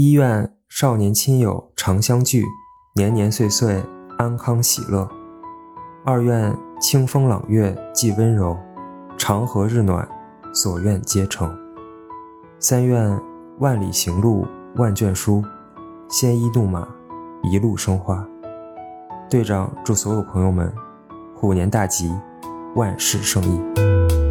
一愿少年亲友常相聚，年年岁岁安康喜乐。二愿清风朗月既温柔，长河日暖，所愿皆成。三愿万里行路万卷书，鲜衣怒马，一路生花。队长祝所有朋友们虎年大吉，万事胜意。